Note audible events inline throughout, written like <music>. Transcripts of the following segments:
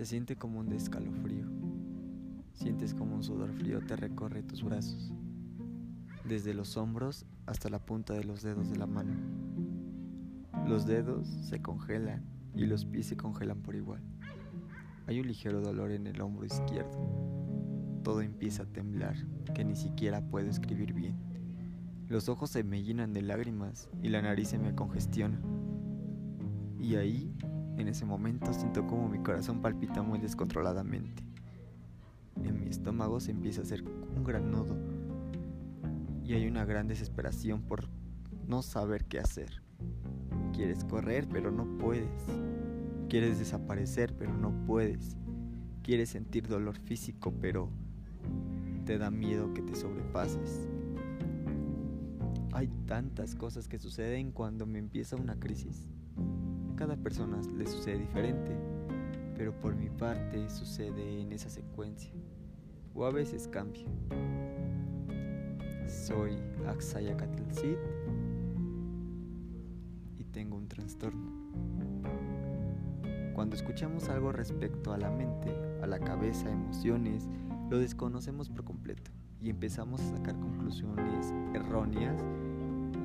Se siente como un escalofrío. Sientes como un sudor frío te recorre tus brazos, desde los hombros hasta la punta de los dedos de la mano. Los dedos se congelan y los pies se congelan por igual. Hay un ligero dolor en el hombro izquierdo. Todo empieza a temblar, que ni siquiera puedo escribir bien. Los ojos se me llenan de lágrimas y la nariz se me congestiona. Y ahí, en ese momento, siento como mi corazón palpita muy descontroladamente. En mi estómago se empieza a hacer un gran nudo y hay una gran desesperación por no saber qué hacer. Quieres correr, pero no puedes. Quieres desaparecer, pero no puedes. Quieres sentir dolor físico, pero te da miedo que te sobrepases. Hay tantas cosas que suceden cuando me empieza una crisis. Cada persona le sucede diferente, pero por mi parte sucede en esa secuencia, o a veces cambia. Soy Katilsit y tengo un trastorno. Cuando escuchamos algo respecto a la mente, a la cabeza, emociones, lo desconocemos por completo y empezamos a sacar conclusiones erróneas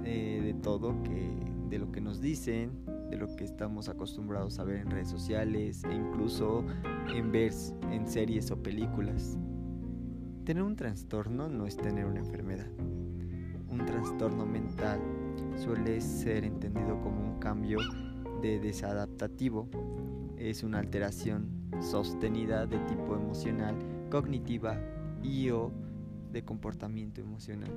eh, de todo que de lo que nos dicen de lo que estamos acostumbrados a ver en redes sociales e incluso en ver en series o películas. Tener un trastorno no es tener una enfermedad. Un trastorno mental suele ser entendido como un cambio de desadaptativo. Es una alteración sostenida de tipo emocional cognitiva y o de comportamiento emocional.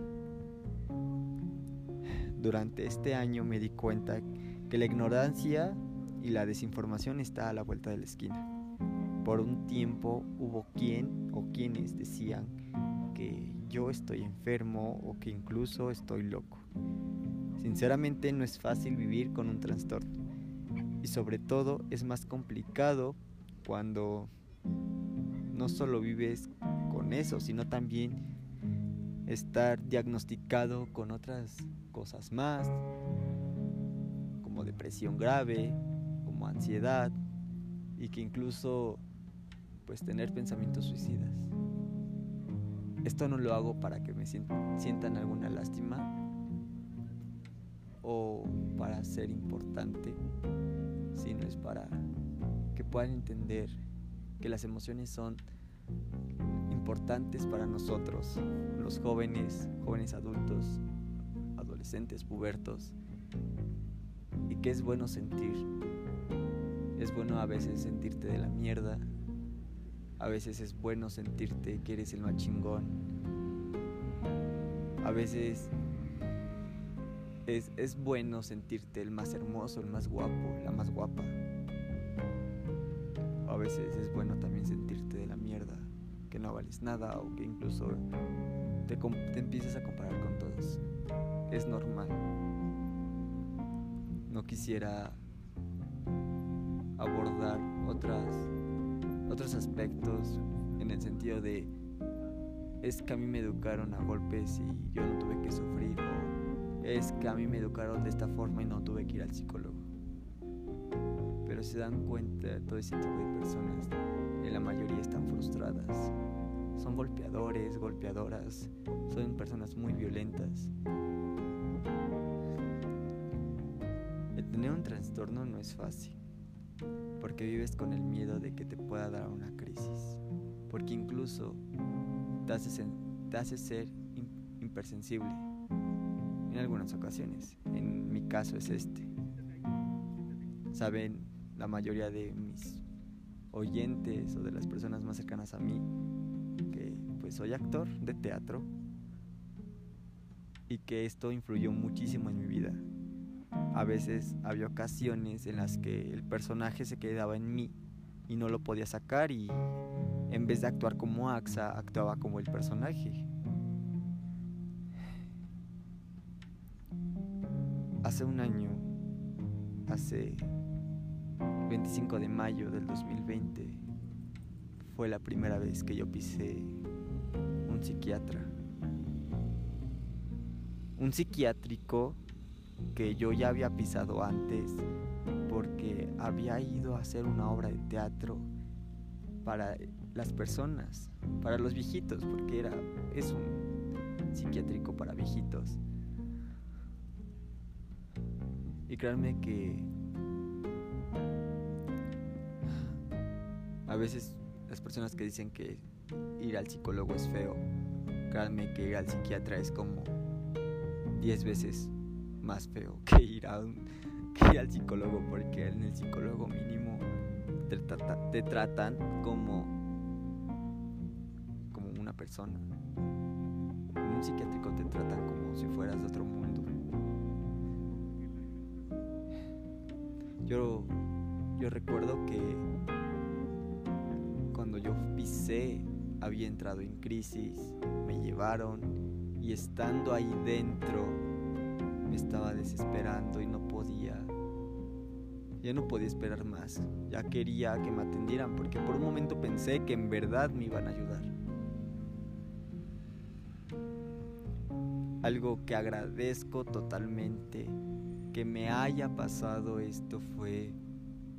Durante este año me di cuenta que la ignorancia y la desinformación está a la vuelta de la esquina. Por un tiempo hubo quien o quienes decían que yo estoy enfermo o que incluso estoy loco. Sinceramente no es fácil vivir con un trastorno y sobre todo es más complicado cuando no solo vives con eso, sino también estar diagnosticado con otras cosas más, como depresión grave, como ansiedad y que incluso pues tener pensamientos suicidas. Esto no lo hago para que me sientan alguna lástima o para ser importante, sino es para que puedan entender que las emociones son importantes para nosotros, los jóvenes, jóvenes adultos, adolescentes, pubertos, y que es bueno sentir. Es bueno a veces sentirte de la mierda, a veces es bueno sentirte que eres el más chingón, a veces es, es bueno sentirte el más hermoso, el más guapo, la más guapa a veces es bueno también sentirte de la mierda, que no vales nada o que incluso te, te empiezas a comparar con todos. Es normal. No quisiera abordar otros aspectos en el sentido de es que a mí me educaron a golpes y yo no tuve que sufrir o es que a mí me educaron de esta forma y no tuve que ir al psicólogo pero se dan cuenta todo ese tipo de personas, en la mayoría están frustradas. Son golpeadores, golpeadoras, son personas muy violentas. Tener un trastorno no es fácil, porque vives con el miedo de que te pueda dar una crisis, porque incluso te hace, te hace ser hipersensible en algunas ocasiones. En mi caso es este. Saben la mayoría de mis oyentes o de las personas más cercanas a mí que pues soy actor de teatro y que esto influyó muchísimo en mi vida. A veces había ocasiones en las que el personaje se quedaba en mí y no lo podía sacar y en vez de actuar como Axa, actuaba como el personaje. Hace un año, hace 25 de mayo del 2020 fue la primera vez que yo pisé un psiquiatra. Un psiquiátrico que yo ya había pisado antes porque había ido a hacer una obra de teatro para las personas, para los viejitos, porque era es un psiquiátrico para viejitos. Y créanme que a veces las personas que dicen que ir al psicólogo es feo, créanme que ir al psiquiatra es como 10 veces más feo <laughs> que ir, a que ir al psicólogo, porque en el psicólogo mínimo te, tratan como, como una persona. Un psiquiátrico te tratan como si fueras de otro mundo. Yo, yo recuerdo que cuando yo pisé había entrado en crisis, me llevaron y estando ahí dentro me estaba desesperando y no podía ya no podía esperar más, ya quería que me atendieran porque por un momento pensé que en verdad me iban a ayudar. Algo que agradezco totalmente que me haya pasado esto fue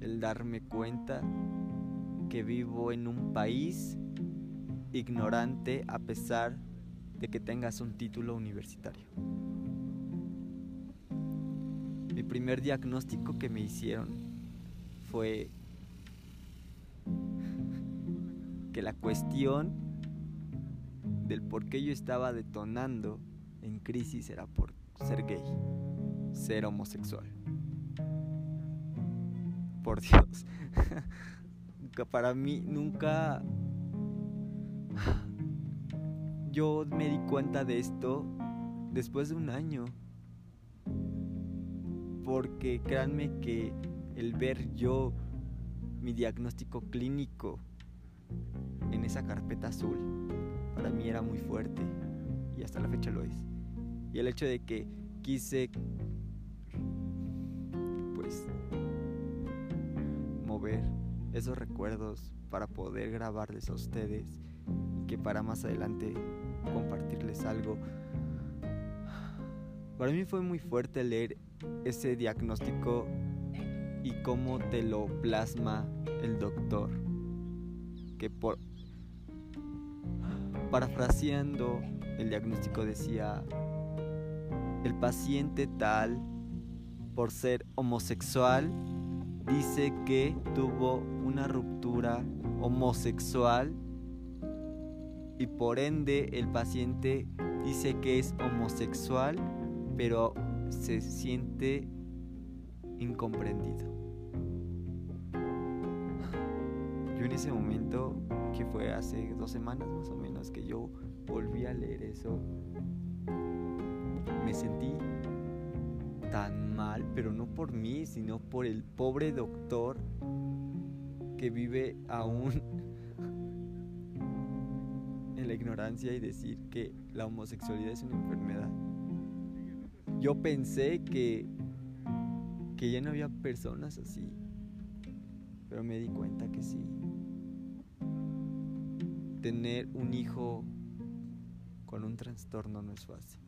el darme cuenta que vivo en un país ignorante a pesar de que tengas un título universitario. Mi primer diagnóstico que me hicieron fue que la cuestión del por qué yo estaba detonando en crisis era por ser gay, ser homosexual. Por Dios. <laughs> Para mí nunca... Yo me di cuenta de esto después de un año porque créanme que el ver yo mi diagnóstico clínico en esa carpeta azul para mí era muy fuerte y hasta la fecha lo es. Y el hecho de que quise pues mover esos recuerdos para poder grabarles a ustedes y que para más adelante compartirles algo. Para mí fue muy fuerte leer ese diagnóstico y cómo te lo plasma el doctor. Que por parafraseando el diagnóstico decía el paciente tal por ser homosexual dice que tuvo una ruptura homosexual y por ende el paciente dice que es homosexual pero se siente incomprendido. Yo en ese momento, que fue hace dos semanas más o menos, que yo volví a leer eso, me sentí tan mal, pero no por mí, sino por el pobre doctor que vive aún <laughs> en la ignorancia y decir que la homosexualidad es una enfermedad. Yo pensé que, que ya no había personas así, pero me di cuenta que sí. Tener un hijo con un trastorno no es fácil.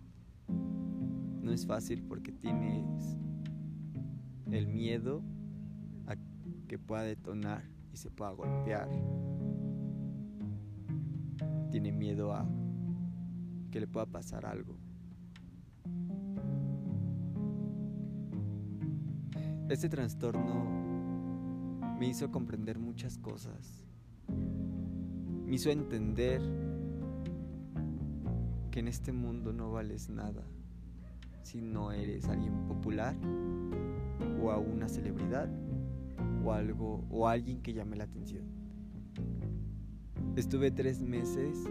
No es fácil porque tienes el miedo a que pueda detonar y se pueda golpear. Tiene miedo a que le pueda pasar algo. Este trastorno me hizo comprender muchas cosas. Me hizo entender que en este mundo no vales nada si no eres alguien popular o a una celebridad o algo o alguien que llame la atención. Estuve tres meses,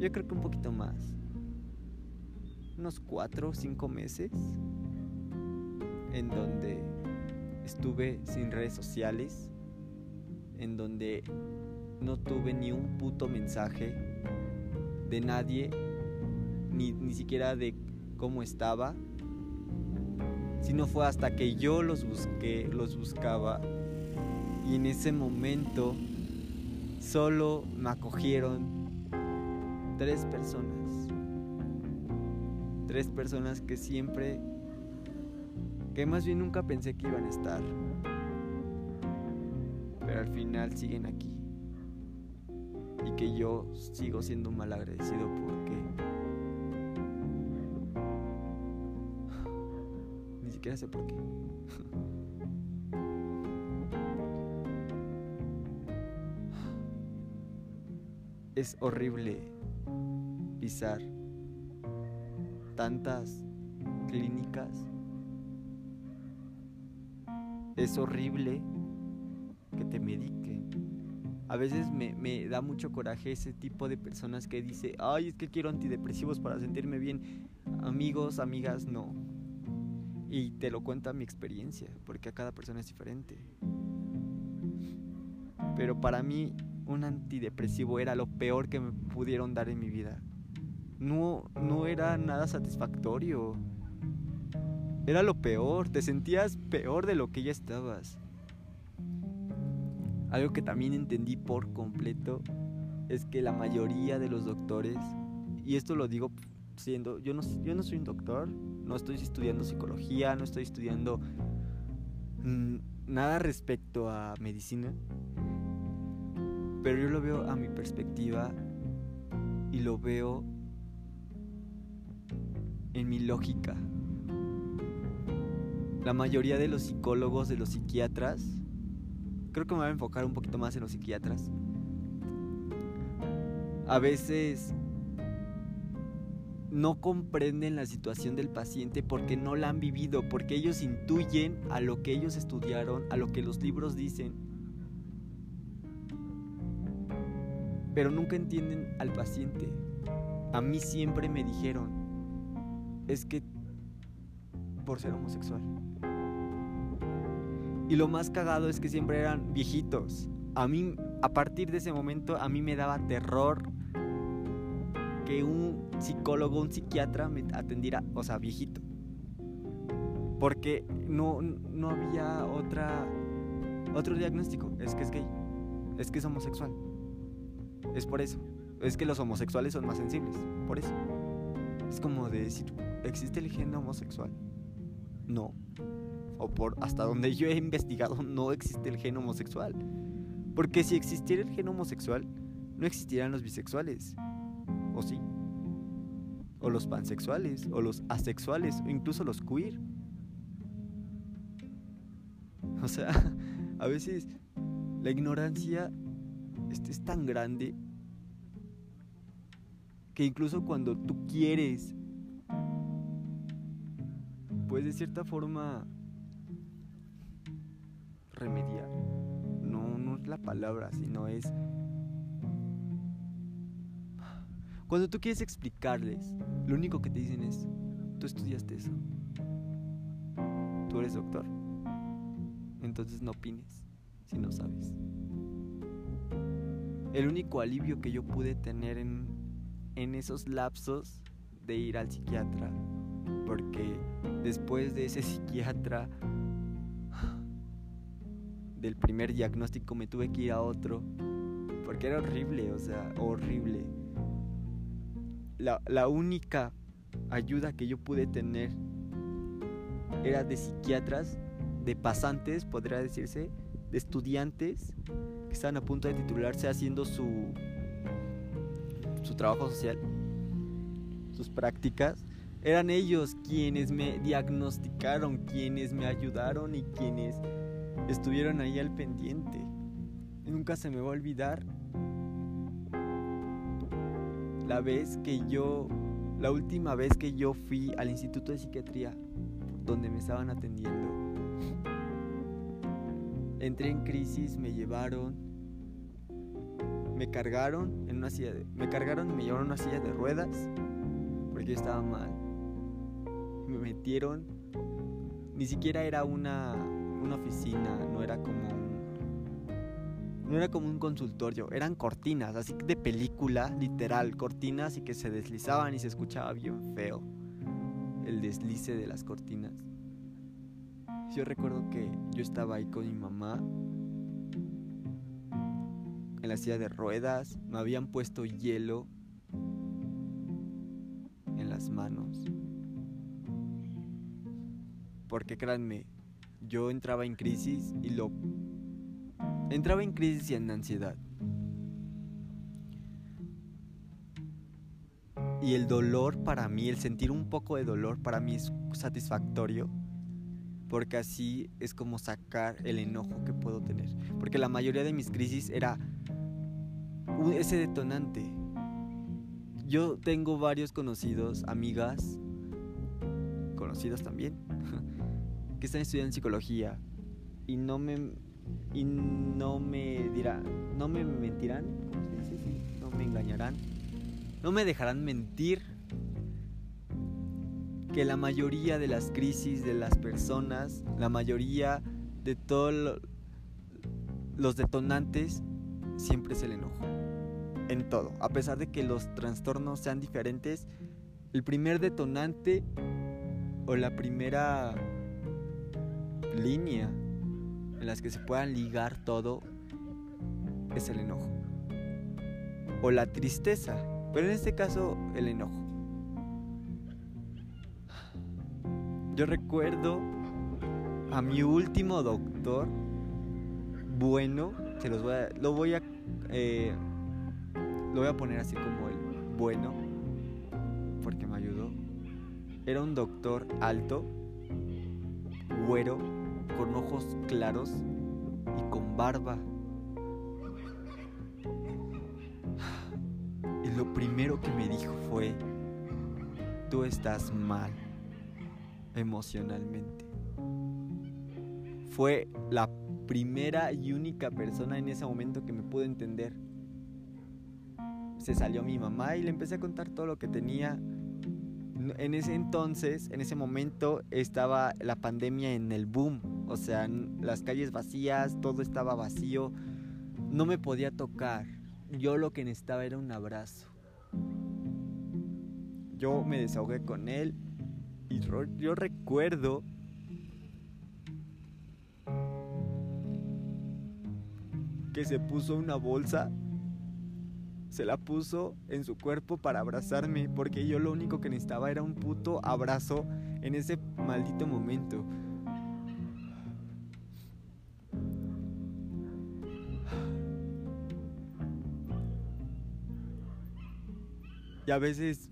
yo creo que un poquito más, unos cuatro o cinco meses en donde estuve sin redes sociales, en donde no tuve ni un puto mensaje de nadie, ni, ni siquiera de cómo estaba, sino fue hasta que yo los busqué, los buscaba, y en ese momento solo me acogieron tres personas, tres personas que siempre que más bien nunca pensé que iban a estar. pero al final siguen aquí. Y que yo sigo siendo mal agradecido porque <sighs> ni siquiera sé por qué. <sighs> es horrible pisar tantas clínicas. Es horrible que te mediquen. A veces me, me, da mucho coraje ese tipo de personas que dice, ay, es que quiero antidepresivos para sentirme bien. Amigos, amigas, no. Y te lo cuenta mi experiencia, porque a cada persona es diferente. Pero para mí un antidepresivo era lo peor que me pudieron dar en mi vida. No, no era nada satisfactorio. Era lo peor, te sentías peor de lo que ya estabas. Algo que también entendí por completo es que la mayoría de los doctores, y esto lo digo siendo, yo no, yo no soy un doctor, no estoy estudiando psicología, no estoy estudiando nada respecto a medicina, pero yo lo veo a mi perspectiva y lo veo en mi lógica. La mayoría de los psicólogos, de los psiquiatras, creo que me voy a enfocar un poquito más en los psiquiatras. A veces no comprenden la situación del paciente porque no la han vivido, porque ellos intuyen a lo que ellos estudiaron, a lo que los libros dicen pero nunca entienden al paciente. A mí siempre me dijeron, es que por ser homosexual. Y lo más cagado es que siempre eran viejitos. A mí, a partir de ese momento, a mí me daba terror que un psicólogo, un psiquiatra me atendiera, o sea, viejito. Porque no, no había otra, otro diagnóstico. Es que es gay. Es que es homosexual. Es por eso. Es que los homosexuales son más sensibles. Por eso. Es como de decir, ¿existe el gen homosexual? No. O por hasta donde yo he investigado, no existe el gen homosexual. Porque si existiera el gen homosexual, no existirían los bisexuales. ¿O sí? O los pansexuales, o los asexuales, o incluso los queer. O sea, <laughs> a veces la ignorancia este es tan grande que incluso cuando tú quieres, pues de cierta forma remediar. No, no es la palabra, sino es... Cuando tú quieres explicarles, lo único que te dicen es, tú estudiaste eso. Tú eres doctor. Entonces no opines si no sabes el único alivio que yo pude tener en, en esos lapsos de ir al psiquiatra. Porque después de ese psiquiatra, del primer diagnóstico me tuve que ir a otro. Porque era horrible, o sea, horrible. La, la única ayuda que yo pude tener era de psiquiatras, de pasantes, podría decirse, de estudiantes estaban a punto de titularse haciendo su, su trabajo social, sus prácticas, eran ellos quienes me diagnosticaron, quienes me ayudaron y quienes estuvieron ahí al pendiente. Nunca se me va a olvidar la vez que yo, la última vez que yo fui al Instituto de Psiquiatría, donde me estaban atendiendo. Entré en crisis, me llevaron, me cargaron en una silla de, me cargaron y me llevaron a una silla de ruedas porque yo estaba mal. Me metieron, ni siquiera era una, una oficina, no era como un, no era como un consultorio, eran cortinas, así de película, literal, cortinas y que se deslizaban y se escuchaba bien feo el deslice de las cortinas. Yo recuerdo que yo estaba ahí con mi mamá en la silla de ruedas, me habían puesto hielo en las manos. Porque créanme, yo entraba en crisis y lo entraba en crisis y en ansiedad. Y el dolor para mí, el sentir un poco de dolor para mí es satisfactorio porque así es como sacar el enojo que puedo tener. Porque la mayoría de mis crisis era ese detonante. Yo tengo varios conocidos, amigas, conocidos también, <laughs> que están estudiando psicología y no me y no me dirá, no me mentirán, no me engañarán, no me dejarán mentir que la mayoría de las crisis de las personas, la mayoría de todos los detonantes, siempre es el enojo. En todo. A pesar de que los trastornos sean diferentes, el primer detonante o la primera línea en las que se puedan ligar todo es el enojo. O la tristeza. Pero en este caso, el enojo. Yo recuerdo a mi último doctor, bueno, se los voy a, lo voy a, eh, lo voy a poner así como el bueno, porque me ayudó. Era un doctor alto, güero, con ojos claros y con barba. Y lo primero que me dijo fue, tú estás mal emocionalmente. Fue la primera y única persona en ese momento que me pudo entender. Se salió mi mamá y le empecé a contar todo lo que tenía. En ese entonces, en ese momento, estaba la pandemia en el boom. O sea, las calles vacías, todo estaba vacío. No me podía tocar. Yo lo que necesitaba era un abrazo. Yo me desahogué con él y yo recuerdo que se puso una bolsa, se la puso en su cuerpo para abrazarme, porque yo lo único que necesitaba era un puto abrazo en ese maldito momento. Y a veces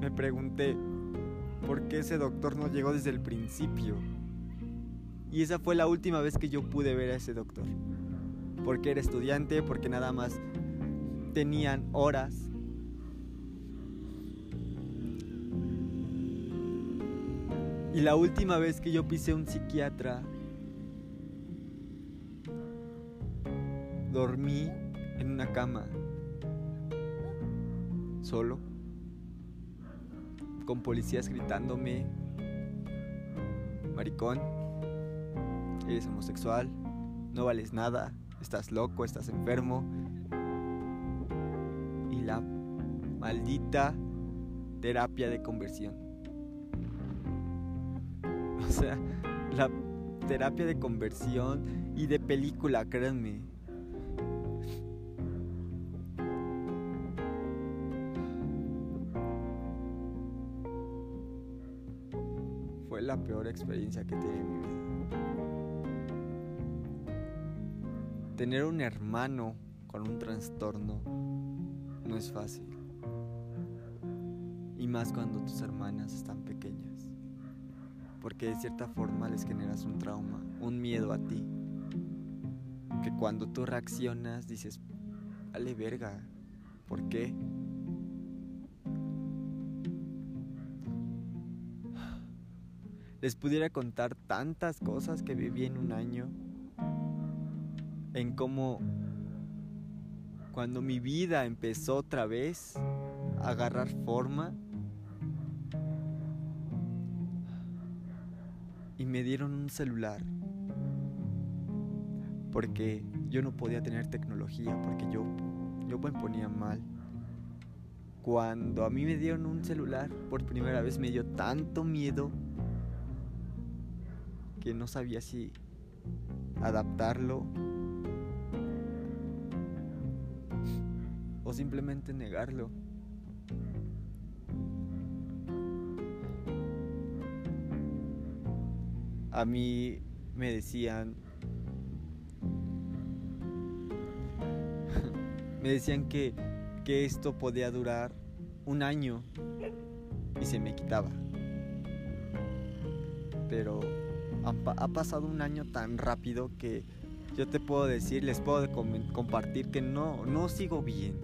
me pregunté, por qué ese doctor no llegó desde el principio. Y esa fue la última vez que yo pude ver a ese doctor. Porque era estudiante, porque nada más tenían horas. Y la última vez que yo pisé un psiquiatra, dormí en una cama, solo con policías gritándome, maricón, eres homosexual, no vales nada, estás loco, estás enfermo. La maldita terapia de conversión. O sea, la terapia de conversión y de película, créanme. la peor experiencia que tiene en mi vida. Tener un hermano con un trastorno no es fácil. Y más cuando tus hermanas están pequeñas. Porque de cierta forma les generas un trauma, un miedo a ti. Que cuando tú reaccionas dices, vale verga, ¿por qué? les pudiera contar tantas cosas que viví en un año, en cómo cuando mi vida empezó otra vez a agarrar forma y me dieron un celular porque yo no podía tener tecnología porque yo yo me ponía mal. Cuando a mí me dieron un celular por primera vez me dio tanto miedo que no sabía si adaptarlo simplemente negarlo. A mí me decían <laughs> Me decían que, que esto podía durar un año y se me quitaba. Pero ha, pasado un año tan rápido que yo te puedo decir, les puedo compartir que no, no sigo bien.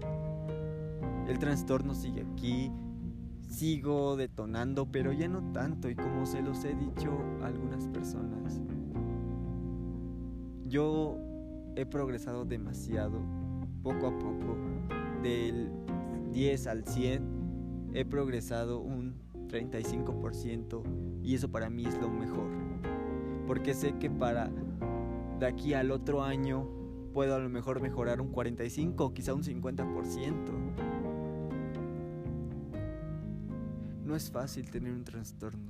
El trastorno sigue aquí, sigo detonando, pero ya no tanto. Y como se los he dicho a algunas personas, yo he progresado demasiado, poco a poco, del 10 al 100, he progresado un 35% y eso para mí es lo mejor. Porque sé que para de aquí al otro año puedo a lo mejor mejorar un 45, quizá un 50%. No es fácil tener un trastorno.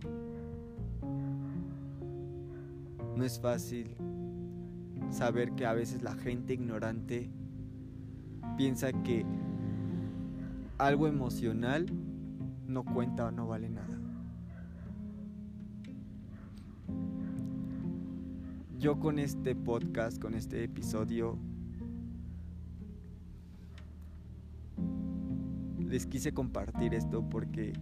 No es fácil saber que a veces la gente ignorante piensa que algo emocional no cuenta o no vale nada. Yo con este podcast, con este episodio, les quise compartir esto porque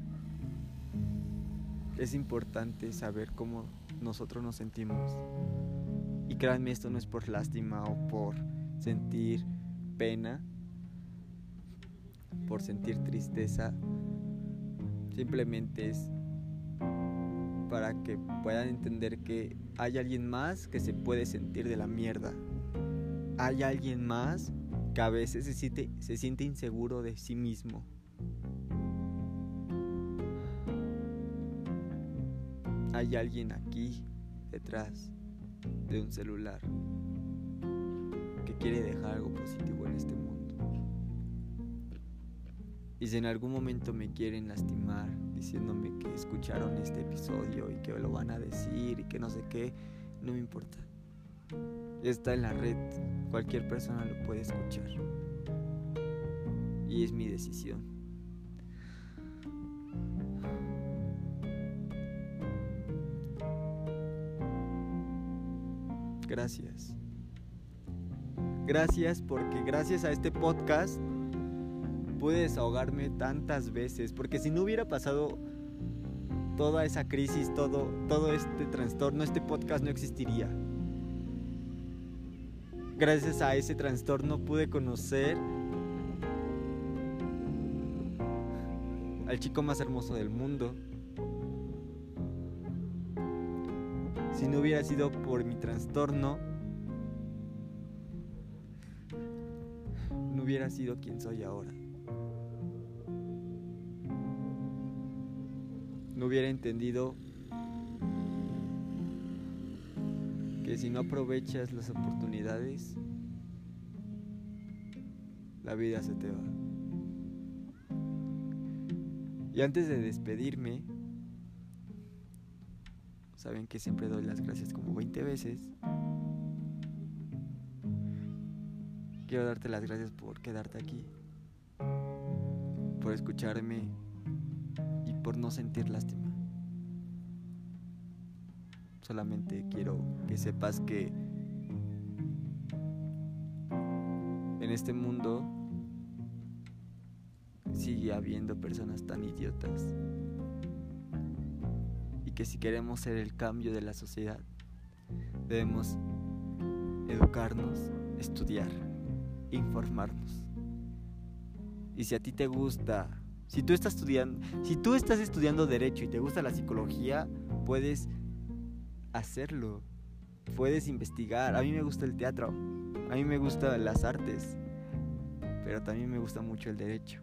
es importante saber cómo nosotros nos sentimos. Y créanme, esto no es por lástima o por sentir pena, por sentir tristeza. Simplemente es para que puedan entender que hay alguien más que se puede sentir de la mierda. Hay alguien más que a veces se siente, se siente inseguro de sí mismo. Hay alguien aquí detrás de un celular que quiere dejar algo positivo en este mundo. Y si en algún momento me quieren lastimar diciéndome que escucharon este episodio y que lo van a decir y que no sé qué, no me importa. Está en la red, cualquier persona lo puede escuchar. Y es mi decisión. Gracias. Gracias porque gracias a este podcast pude desahogarme tantas veces. Porque si no hubiera pasado toda esa crisis, todo, todo este trastorno, este podcast no existiría. Gracias a ese trastorno pude conocer al chico más hermoso del mundo. Si no hubiera sido por mi trastorno, no hubiera sido quien soy ahora. No hubiera entendido que si no aprovechas las oportunidades, la vida se te va. Y antes de despedirme, Saben que siempre doy las gracias como 20 veces. Quiero darte las gracias por quedarte aquí, por escucharme y por no sentir lástima. Solamente quiero que sepas que en este mundo sigue habiendo personas tan idiotas que si queremos ser el cambio de la sociedad, debemos educarnos, estudiar, informarnos. Y si a ti te gusta, si tú estás estudiando, si tú estás estudiando derecho y te gusta la psicología, puedes hacerlo. Puedes investigar. A mí me gusta el teatro, a mí me gustan las artes, pero también me gusta mucho el derecho.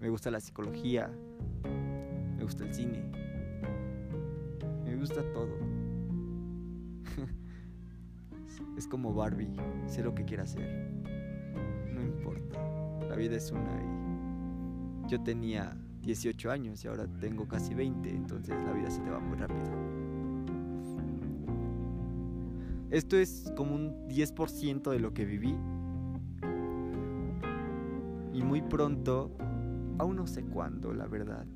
Me gusta la psicología, me gusta el cine gusta todo. <laughs> es como Barbie, sé lo que quiera hacer. No importa, la vida es una y yo tenía 18 años y ahora tengo casi 20, entonces la vida se te va muy rápido. Esto es como un 10% de lo que viví. Y muy pronto, aún no sé cuándo, la verdad,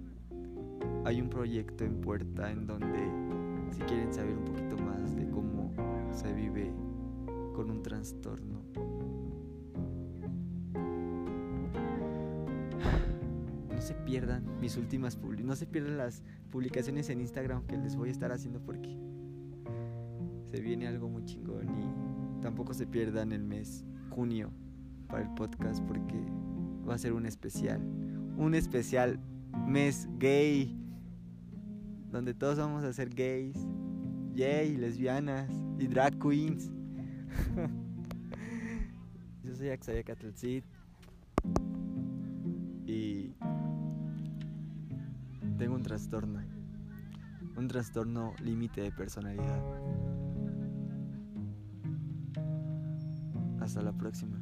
hay un proyecto en puerta en donde si quieren saber un poquito más de cómo se vive con un trastorno, se pierdan mis últimas no se pierdan las publicaciones en Instagram que les voy a estar haciendo porque se viene algo muy chingón y tampoco se pierdan el mes junio para el podcast porque va a ser un especial, un especial mes gay donde todos vamos a ser gays, yay, lesbianas y drag queens. <laughs> Yo soy Axaya Catalcid y tengo un trastorno, un trastorno límite de personalidad. Hasta la próxima.